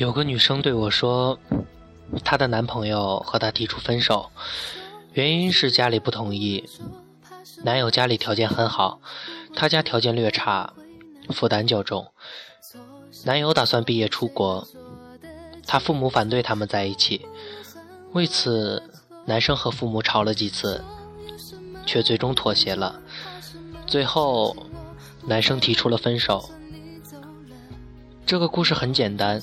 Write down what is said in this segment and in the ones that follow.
有个女生对我说，她的男朋友和她提出分手，原因是家里不同意。男友家里条件很好，她家条件略差，负担较重。男友打算毕业出国，他父母反对他们在一起，为此男生和父母吵了几次，却最终妥协了。最后，男生提出了分手。这个故事很简单。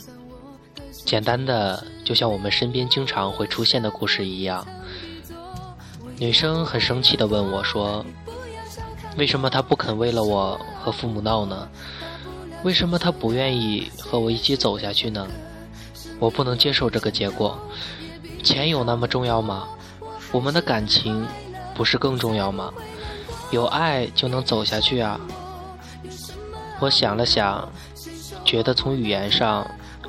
简单的，就像我们身边经常会出现的故事一样。女生很生气地问我说：“为什么他不肯为了我和父母闹呢？为什么他不愿意和我一起走下去呢？我不能接受这个结果。钱有那么重要吗？我们的感情不是更重要吗？有爱就能走下去啊！”我想了想，觉得从语言上。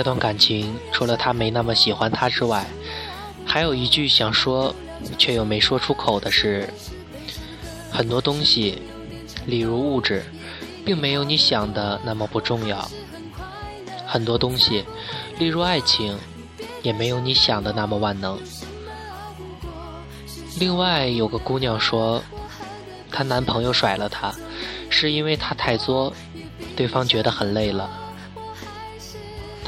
这段感情除了他没那么喜欢他之外，还有一句想说却又没说出口的是：很多东西，例如物质，并没有你想的那么不重要；很多东西，例如爱情，也没有你想的那么万能。另外有个姑娘说，她男朋友甩了她，是因为她太作，对方觉得很累了。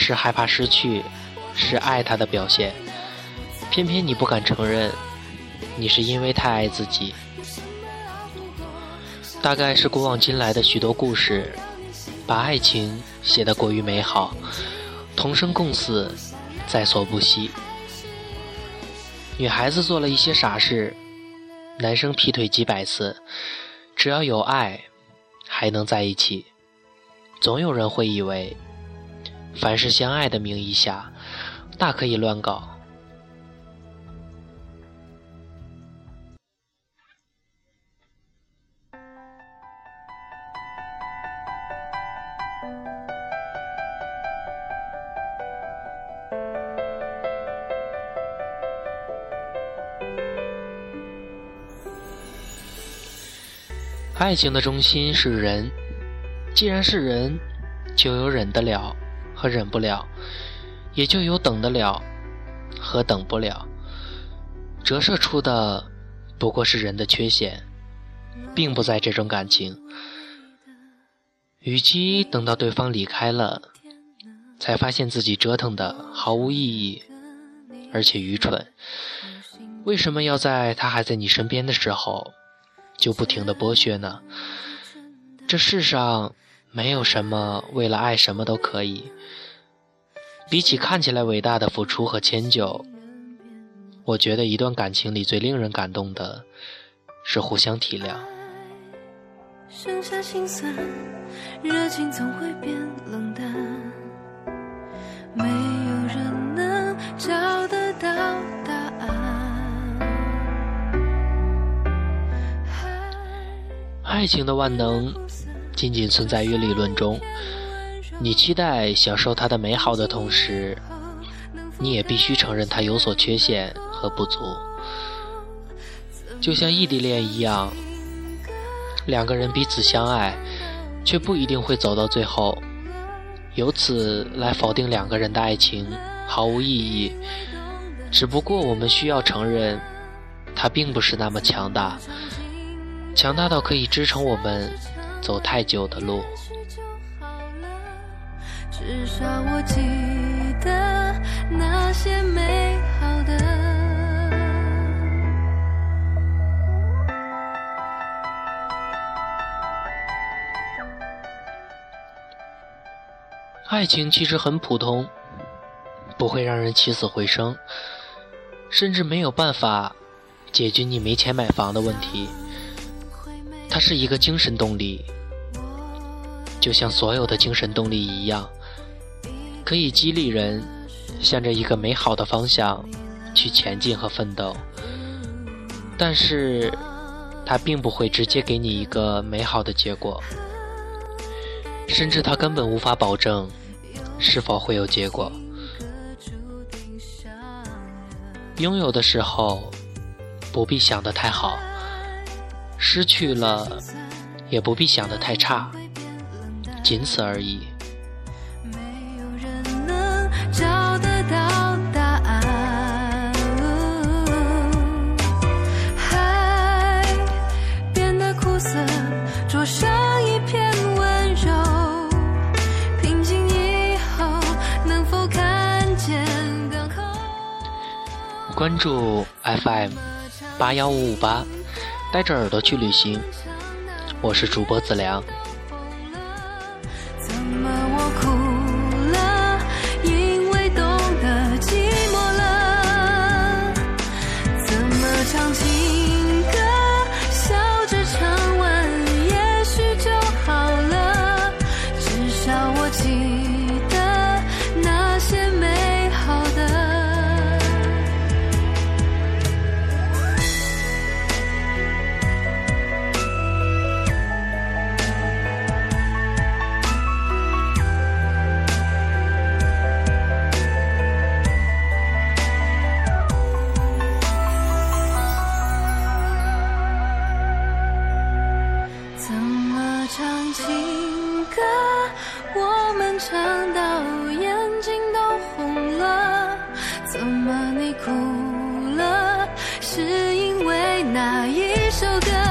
是害怕失去，是爱他的表现，偏偏你不敢承认，你是因为太爱自己。大概是古往今来的许多故事，把爱情写得过于美好，同生共死，在所不惜。女孩子做了一些傻事，男生劈腿几百次，只要有爱，还能在一起。总有人会以为。凡是相爱的名义下，大可以乱搞。爱情的中心是人，既然是人，就有忍得了。和忍不了，也就有等得了和等不了。折射出的不过是人的缺陷，并不在这种感情。与其等到对方离开了，才发现自己折腾的毫无意义，而且愚蠢，为什么要在他还在你身边的时候就不停的剥削呢？这世上。没有什么为了爱什么都可以。比起看起来伟大的付出和迁就，我觉得一段感情里最令人感动的是互相体谅。剩下心酸，热情总会变冷淡，没有人能找得到答案。爱情的万能。仅仅存在于理论中，你期待享受它的美好的同时，你也必须承认它有所缺陷和不足。就像异地恋一样，两个人彼此相爱，却不一定会走到最后，由此来否定两个人的爱情毫无意义。只不过我们需要承认，它并不是那么强大，强大到可以支撑我们。走太久的路。至少我记得那些美好的。爱情其实很普通，不会让人起死回生，甚至没有办法解决你没钱买房的问题。是一个精神动力，就像所有的精神动力一样，可以激励人向着一个美好的方向去前进和奋斗。但是，它并不会直接给你一个美好的结果，甚至它根本无法保证是否会有结果。拥有的时候，不必想得太好。失去了，也不必想得太差，仅此而已。关注 FM 八幺五五八。带着耳朵去旅行，我是主播子良。怎么你哭了，是因为哪一首歌。